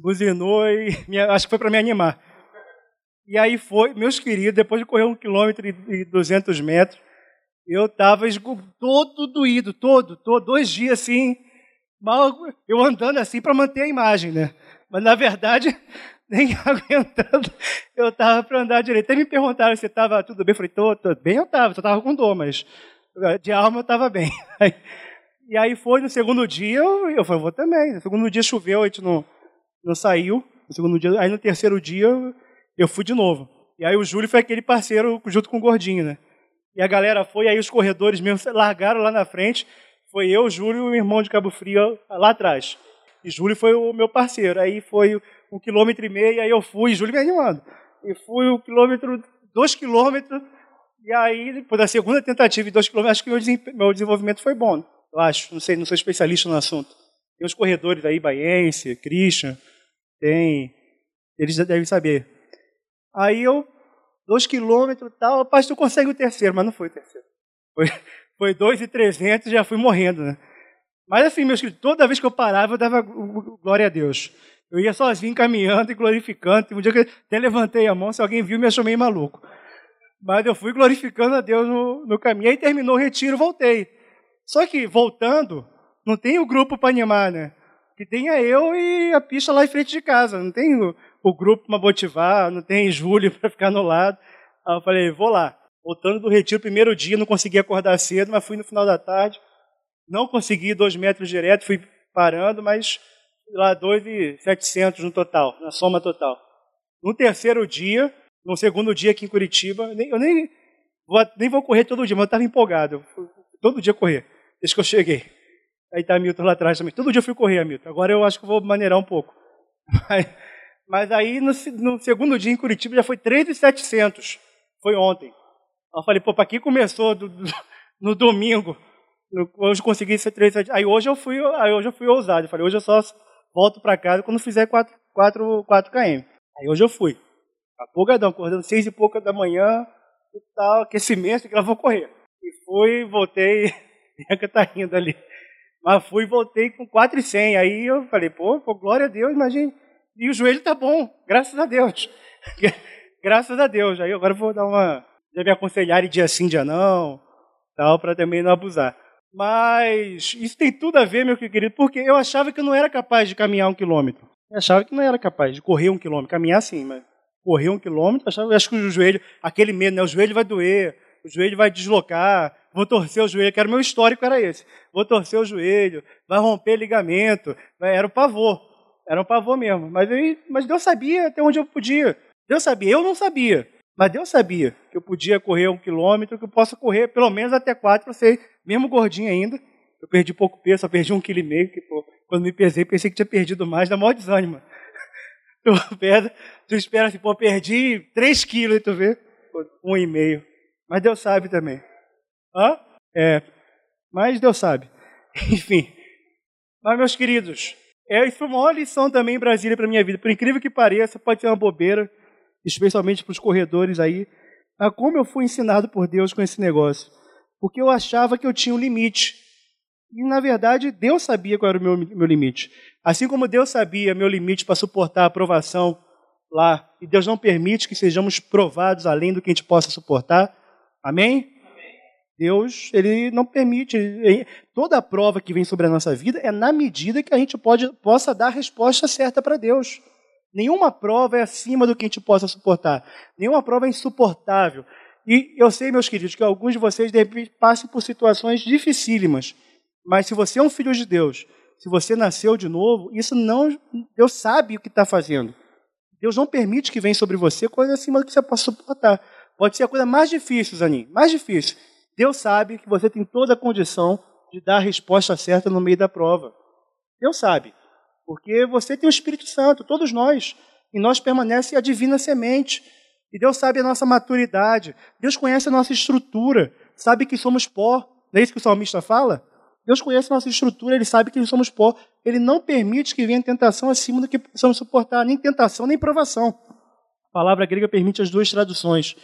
Buzinou e me, acho que foi para me animar. E aí foi, meus queridos, depois de correr um quilômetro e duzentos metros, eu estava todo doído, todo, todo, dois dias assim, mal, eu andando assim para manter a imagem, né? Mas na verdade, nem (laughs) aguentando, eu estava para andar direito. Até me perguntaram se estava tudo bem. Eu falei, tô, tô bem, eu estava, só estava com dor, mas de alma eu estava bem. (laughs) E aí foi no segundo dia, eu, eu falei, vou também. No segundo dia choveu, a gente não, não saiu. No segundo dia, aí no terceiro dia eu fui de novo. E aí o Júlio foi aquele parceiro junto com o Gordinho, né? E a galera foi, aí os corredores mesmo largaram lá na frente. Foi eu, Júlio e o irmão de Cabo Frio lá atrás. E Júlio foi o meu parceiro. Aí foi um quilômetro e meio, aí eu fui, Júlio me animando. E fui o quilômetro dois quilômetros, e aí, depois da segunda tentativa de dois quilômetros, acho que meu desenvolvimento foi bom. Eu acho, não sei, não sou especialista no assunto. Tem os corredores aí, Baiense, Christian, tem. Eles devem saber. Aí eu, dois quilômetros e tal, tu consegue o terceiro, mas não foi o terceiro. Foi, foi dois e trezentos, já fui morrendo, né? Mas assim, meus queridos, toda vez que eu parava, eu dava glória a Deus. Eu ia sozinho caminhando e glorificando. Um dia que até levantei a mão, se alguém viu, me achou meio maluco. Mas eu fui glorificando a Deus no, no caminho. Aí terminou o retiro, voltei. Só que, voltando, não tem o grupo para animar, né? Que tenha eu e a pista lá em frente de casa. Não tem o, o grupo para motivar, não tem Júlio (laughs) para ficar no lado. Aí eu falei, vou lá. Voltando do retiro, primeiro dia, não consegui acordar cedo, mas fui no final da tarde. Não consegui dois metros direto, fui parando, mas lá dois e setecentos no total, na soma total. No terceiro dia, no segundo dia aqui em Curitiba, eu nem vou, nem vou correr todo dia, mas eu estava empolgado. Todo dia correr, desde que eu cheguei. Aí está Milton lá atrás também. Todo dia eu fui correr, Milton. Agora eu acho que vou maneirar um pouco. (laughs) Mas, mas aí no, no, segundo dia em Curitiba já foi 3,700. Foi ontem. Eu falei, pô, para que começou do, do, (laughs) no domingo? Hoje consegui ser 3, Aí hoje eu fui, aí hoje eu fui ousado. Eu falei, hoje eu só volto para casa quando fizer 4, 4, 4 km. Aí hoje eu fui. Apogadão, acordando seis e pouca da manhã e tal, aquecimento, que eu vou correr. E fui, voltei, (laughs) Bianca tá rindo ali. Mas fui e voltei com 4,100. Aí eu falei, pô, pô, glória a Deus, imagine. E o joelho tá bom, graças a Deus. (laughs) graças a Deus. Aí agora eu vou dar uma. Já me aconselhar em dia sim, dia não, tal, para também não abusar. Mas isso tem tudo a ver, meu querido, porque eu achava que eu não era capaz de caminhar um quilômetro. Eu achava que não era capaz de correr um quilômetro. Caminhar sim, mas correr um quilômetro, eu achava, acho que o joelho, aquele medo, né? O joelho vai doer, o joelho vai deslocar, vou torcer o joelho, que era o meu histórico, era esse. Vou torcer o joelho, vai romper ligamento. Era o pavor. Era um pavor mesmo. Mas, mas Deus sabia até onde eu podia. Deus sabia. Eu não sabia. Mas Deus sabia que eu podia correr um quilômetro, que eu possa correr pelo menos até quatro, eu sei, mesmo gordinho ainda. Eu perdi pouco peso, só perdi um quilo e meio, que pô, quando me pesei, pensei que tinha perdido mais, dá maior desânimo. (laughs) Tu, pesa, tu espera assim, pô, perdi três quilos, e tu vê, um e meio. Mas Deus sabe também. Hã? É, mas Deus sabe. (laughs) Enfim. Mas, meus queridos, é, isso foi uma maior lição também em Brasília para minha vida. Por incrível que pareça, pode ser uma bobeira, especialmente para os corredores aí, a como eu fui ensinado por Deus com esse negócio. Porque eu achava que eu tinha um limite. E, na verdade, Deus sabia qual era o meu, meu limite. Assim como Deus sabia meu limite para suportar a aprovação lá, e Deus não permite que sejamos provados além do que a gente possa suportar. Amém? Deus, ele não permite. Toda a prova que vem sobre a nossa vida é na medida que a gente pode, possa dar a resposta certa para Deus. Nenhuma prova é acima do que a gente possa suportar. Nenhuma prova é insuportável. E eu sei, meus queridos, que alguns de vocês de repente passam por situações dificílimas. Mas se você é um filho de Deus, se você nasceu de novo, isso não. Deus sabe o que está fazendo. Deus não permite que venha sobre você coisa acima do que você possa suportar. Pode ser a coisa mais difícil, Zanin, mais difícil. Deus sabe que você tem toda a condição de dar a resposta certa no meio da prova. Deus sabe. Porque você tem o Espírito Santo, todos nós. E nós permanece a divina semente. E Deus sabe a nossa maturidade. Deus conhece a nossa estrutura. Sabe que somos pó. Não é isso que o salmista fala? Deus conhece a nossa estrutura, Ele sabe que somos pó. Ele não permite que venha tentação acima do que possamos suportar, nem tentação, nem provação. A palavra grega permite as duas traduções.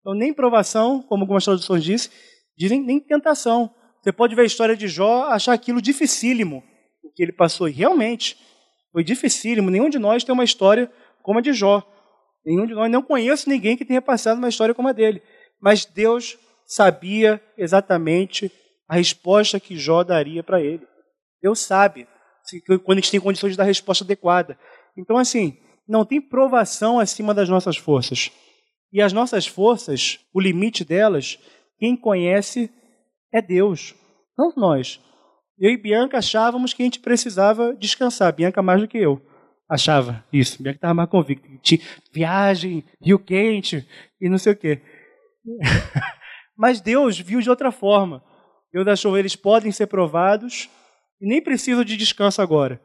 Então, nem provação, como algumas traduções dizem, dizem nem tentação. Você pode ver a história de Jó, achar aquilo dificílimo, o que ele passou. E realmente, foi dificílimo. Nenhum de nós tem uma história como a de Jó. Nenhum de nós, não conheço ninguém que tenha passado uma história como a dele. Mas Deus sabia exatamente a resposta que Jó daria para ele. Deus sabe quando a gente tem condições de dar a resposta adequada. Então, assim, não tem provação acima das nossas forças. E as nossas forças, o limite delas, quem conhece é Deus, não nós. Eu e Bianca achávamos que a gente precisava descansar. Bianca mais do que eu. Achava isso. Bianca estava mais convicta. Viagem, rio quente e não sei o quê. (laughs) Mas Deus viu de outra forma. Deus achou eles podem ser provados e nem precisam de descanso agora.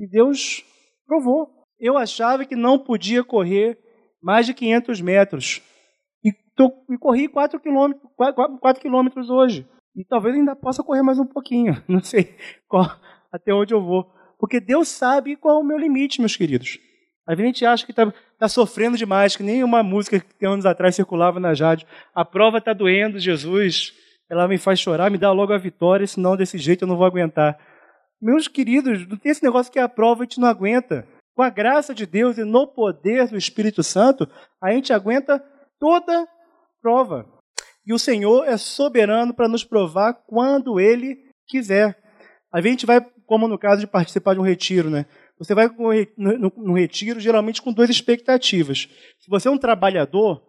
E Deus provou. Eu achava que não podia correr mais de 500 metros. E tô, e corri 4 quilômetros, 4, 4 quilômetros hoje. E talvez ainda possa correr mais um pouquinho. (laughs) Não sei qual, até onde eu vou. Porque Deus sabe qual é o meu limite, meus queridos. Às vezes a gente acha que está tá sofrendo demais, que nem uma música que anos atrás circulava na Jade. A prova está doendo, Jesus. Ela me faz chorar, me dá logo a vitória, senão desse jeito eu não vou aguentar. Meus queridos, não tem esse negócio que a prova a gente não aguenta. Com a graça de Deus e no poder do Espírito Santo, a gente aguenta toda prova. E o Senhor é soberano para nos provar quando Ele quiser. A gente vai, como no caso de participar de um retiro, né? Você vai no retiro geralmente com duas expectativas. Se você é um trabalhador,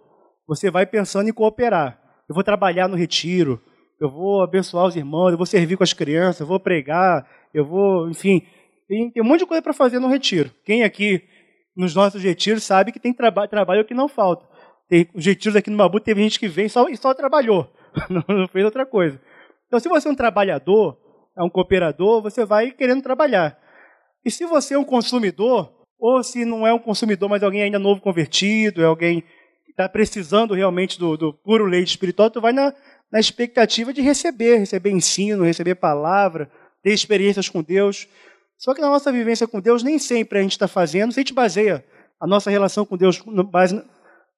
você vai pensando em cooperar. Eu vou trabalhar no retiro, eu vou abençoar os irmãos, eu vou servir com as crianças, eu vou pregar, eu vou, enfim, tem, tem um monte de coisa para fazer no retiro. Quem aqui nos nossos retiros sabe que tem traba trabalho que não falta. Tem os retiros aqui no Mabu, teve gente que vem só, e só trabalhou, (laughs) não fez outra coisa. Então, se você é um trabalhador, é um cooperador, você vai querendo trabalhar. E se você é um consumidor, ou se não é um consumidor, mas alguém ainda novo convertido, é alguém que está precisando realmente do, do, puro leite espiritual, tu vai na, na expectativa de receber, receber ensino, receber palavra, ter experiências com Deus. Só que na nossa vivência com Deus, nem sempre a gente está fazendo, se a gente baseia a nossa relação com Deus, base,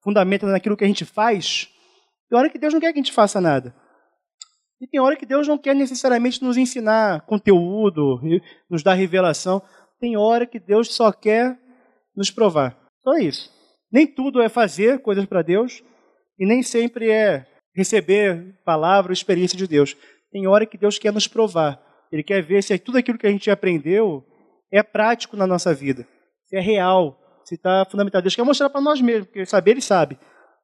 fundamenta naquilo que a gente faz, tem hora que Deus não quer que a gente faça nada. E tem hora que Deus não quer necessariamente nos ensinar conteúdo, nos dar revelação. Tem hora que Deus só quer nos provar. Só isso. Nem tudo é fazer coisas para Deus e nem sempre é receber palavra ou experiência de Deus. Tem hora que Deus quer nos provar. Ele quer ver se tudo aquilo que a gente aprendeu é prático na nossa vida, se é real, se está fundamentado. Deus quer mostrar para nós mesmos, porque saber ele sabe.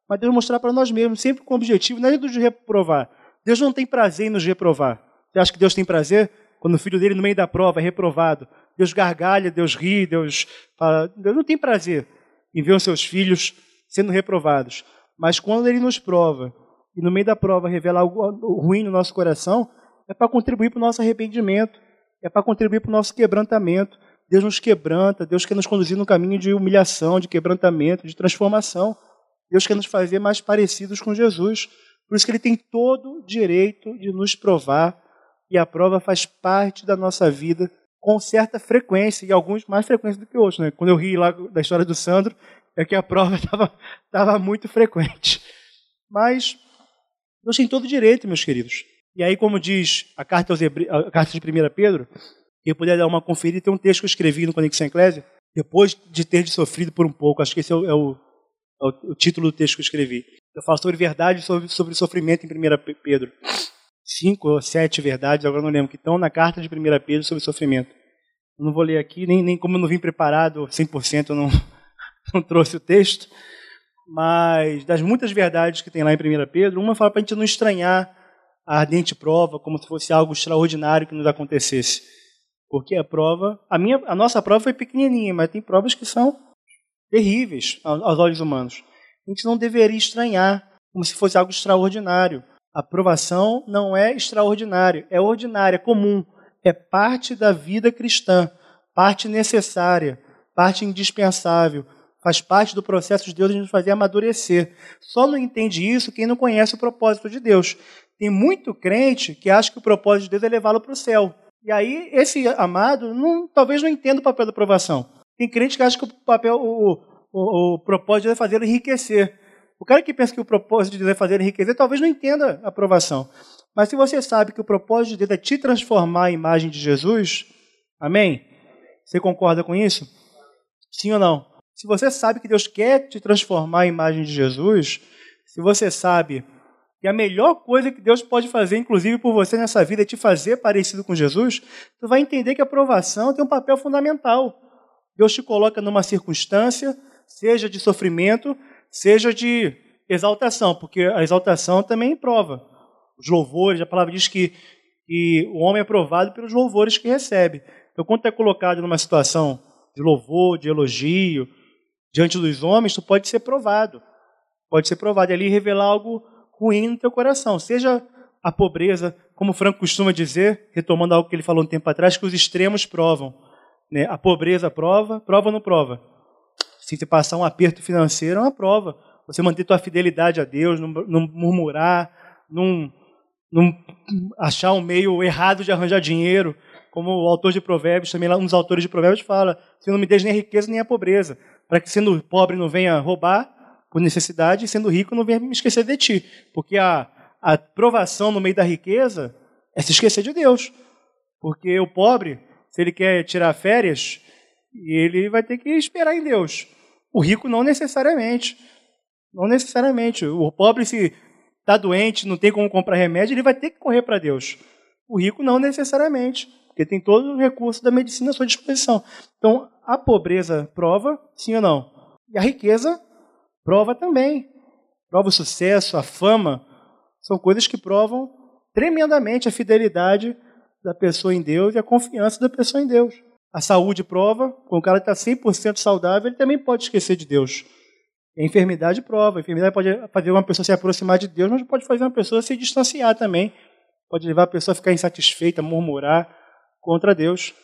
Mas Deus mostrar para nós mesmos, sempre com o objetivo, não é de reprovar. Deus não tem prazer em nos reprovar. Você acha que Deus tem prazer quando o filho dele, no meio da prova, é reprovado? Deus gargalha, Deus ri, Deus fala. Deus não tem prazer em ver os seus filhos sendo reprovados. Mas quando ele nos prova, e no meio da prova revela algo ruim no nosso coração, é para contribuir para o nosso arrependimento, é para contribuir para o nosso quebrantamento. Deus nos quebranta, Deus quer nos conduzir no caminho de humilhação, de quebrantamento, de transformação. Deus quer nos fazer mais parecidos com Jesus. Por isso que ele tem todo o direito de nos provar, e a prova faz parte da nossa vida com certa frequência, e alguns mais frequentes do que outros. Né? Quando eu ri lá da história do Sandro, é que a prova (laughs) estava muito frequente. Mas Deus tem todo o direito, meus queridos. E aí, como diz a carta, aos Hebre... a carta de 1 Pedro, eu puder dar uma conferida, tem um texto que eu escrevi no Conexão Eclésia, depois de ter sofrido por um pouco, acho que esse é o, é o, é o título do texto que eu escrevi. Eu falo sobre verdade sobre, sobre sofrimento em 1 Pedro. Cinco ou sete verdades, agora não lembro, que estão na carta de 1 Pedro sobre sofrimento. Eu não vou ler aqui, nem, nem como eu não vim preparado 100%, eu não, (laughs) não trouxe o texto. Mas das muitas verdades que tem lá em 1 Pedro, uma fala para a gente não estranhar a ardente prova como se fosse algo extraordinário que nos acontecesse. Porque a prova, a, minha, a nossa prova foi pequenininha, mas tem provas que são terríveis aos olhos humanos. A gente não deveria estranhar como se fosse algo extraordinário. A provação não é extraordinária, é ordinária, é comum, é parte da vida cristã, parte necessária, parte indispensável, faz parte do processo de Deus de nos fazer amadurecer. Só não entende isso quem não conhece o propósito de Deus. Tem muito crente que acha que o propósito de Deus é levá-lo para o céu. E aí, esse amado não, talvez não entenda o papel da aprovação. Tem crente que acha que o papel, o, o, o propósito de é fazer enriquecer. O cara que pensa que o propósito de Deus é fazer enriquecer, talvez não entenda a aprovação. Mas se você sabe que o propósito de Deus é te transformar à imagem de Jesus, amém? Você concorda com isso? Sim ou não? Se você sabe que Deus quer te transformar à imagem de Jesus, se você sabe e a melhor coisa que Deus pode fazer, inclusive por você nessa vida, é te fazer parecido com Jesus, tu vai entender que a aprovação tem um papel fundamental. Deus te coloca numa circunstância, seja de sofrimento, seja de exaltação, porque a exaltação também prova. Os louvores, a palavra diz que, que o homem é provado pelos louvores que recebe. Então, quando é colocado numa situação de louvor, de elogio, diante dos homens, tu pode ser provado. Pode ser provado e ali revelar algo ruim no teu coração. Seja a pobreza, como o Franco costuma dizer, retomando algo que ele falou um tempo atrás, que os extremos provam. Né? A pobreza prova, prova ou não prova? Se você passar um aperto financeiro, é uma prova. você manter tua fidelidade a Deus, não, não murmurar, não, não achar um meio errado de arranjar dinheiro, como o autor de Provérbios, também um dos autores de Provérbios fala, você não me deixe nem a riqueza nem a pobreza, para que sendo pobre não venha roubar por necessidade, e sendo rico não venha me esquecer de ti, porque a, a provação no meio da riqueza é se esquecer de Deus, porque o pobre, se ele quer tirar férias, ele vai ter que esperar em Deus. O rico não necessariamente. Não necessariamente. O pobre, se está doente, não tem como comprar remédio, ele vai ter que correr para Deus. O rico não necessariamente, porque tem todo o recurso da medicina à sua disposição. Então, a pobreza prova, sim ou não? E a riqueza prova também. Prova o sucesso, a fama. São coisas que provam tremendamente a fidelidade da pessoa em Deus e a confiança da pessoa em Deus. A saúde prova, quando o cara está 100% saudável, ele também pode esquecer de Deus. A enfermidade prova. A enfermidade pode fazer uma pessoa se aproximar de Deus, mas pode fazer uma pessoa se distanciar também. Pode levar a pessoa a ficar insatisfeita, murmurar contra Deus.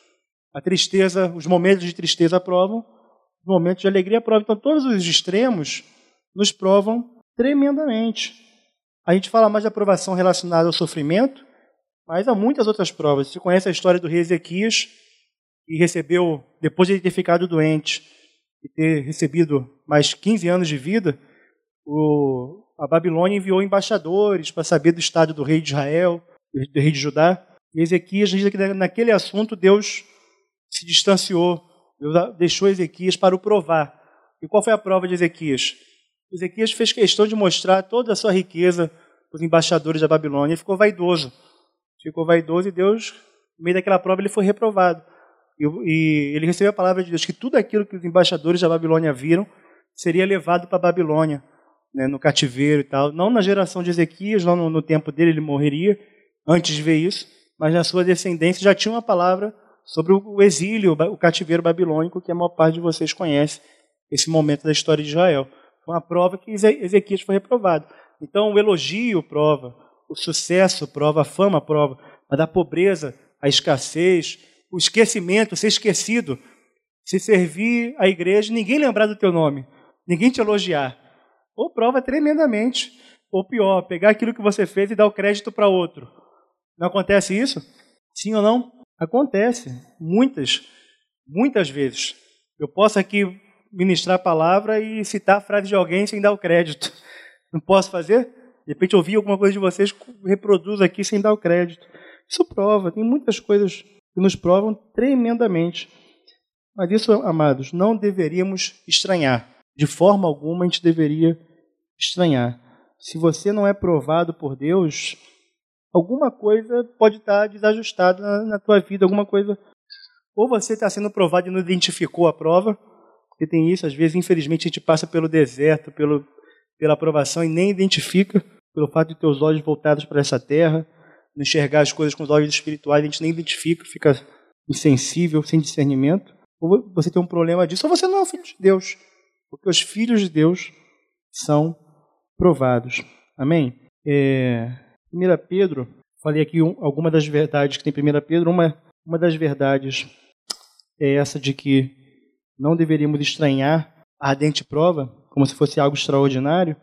A tristeza, os momentos de tristeza provam, os momentos de alegria provam. Então, todos os extremos nos provam tremendamente. A gente fala mais de aprovação relacionada ao sofrimento, mas há muitas outras provas. Você conhece a história do rei Ezequias, que recebeu, depois de ter ficado doente, e ter recebido mais 15 anos de vida, o, a Babilônia enviou embaixadores para saber do estado do rei de Israel, do rei de Judá. E Ezequias naquele assunto Deus se distanciou, Deus deixou Ezequias para o provar. E qual foi a prova de Ezequias? Ezequias fez questão de mostrar toda a sua riqueza para os embaixadores da Babilônia. Ele ficou vaidoso. Ficou vaidoso e Deus, no meio daquela prova, ele foi reprovado. E, e ele recebeu a palavra de Deus que tudo aquilo que os embaixadores da Babilônia viram seria levado para a Babilônia, né, no cativeiro e tal. Não na geração de Ezequias, não no, no tempo dele, ele morreria antes de ver isso, mas na sua descendência já tinha uma palavra sobre o exílio, o cativeiro babilônico, que a maior parte de vocês conhece, esse momento da história de Israel. Foi uma prova que Ezequias foi reprovado. Então, o elogio prova, o sucesso prova, a fama prova, a da pobreza, a escassez, o esquecimento, ser esquecido, se servir a igreja, ninguém lembrar do teu nome, ninguém te elogiar. Ou prova tremendamente, ou pior, pegar aquilo que você fez e dar o crédito para outro. Não acontece isso? Sim ou não? Acontece, muitas, muitas vezes. Eu posso aqui ministrar a palavra e citar a frase de alguém sem dar o crédito. Não posso fazer? De repente ouvir alguma coisa de vocês, reproduz aqui sem dar o crédito. Isso prova, tem muitas coisas que nos provam tremendamente. Mas isso, amados, não deveríamos estranhar. De forma alguma a gente deveria estranhar. Se você não é provado por Deus, alguma coisa pode estar desajustada na, na tua vida, alguma coisa. Ou você está sendo provado e não identificou a prova, porque tem isso, às vezes, infelizmente, a gente passa pelo deserto, pelo, pela aprovação e nem identifica, pelo fato de ter os olhos voltados para essa terra, enxergar as coisas com os olhos espirituais, a gente nem identifica, fica insensível, sem discernimento. Ou você tem um problema disso, ou você não é um filho de Deus. Porque os filhos de Deus são provados. Amém? É, 1 Pedro, falei aqui um, alguma das verdades que tem 1 Pedro, uma, uma das verdades é essa de que não deveríamos estranhar a ardente prova como se fosse algo extraordinário,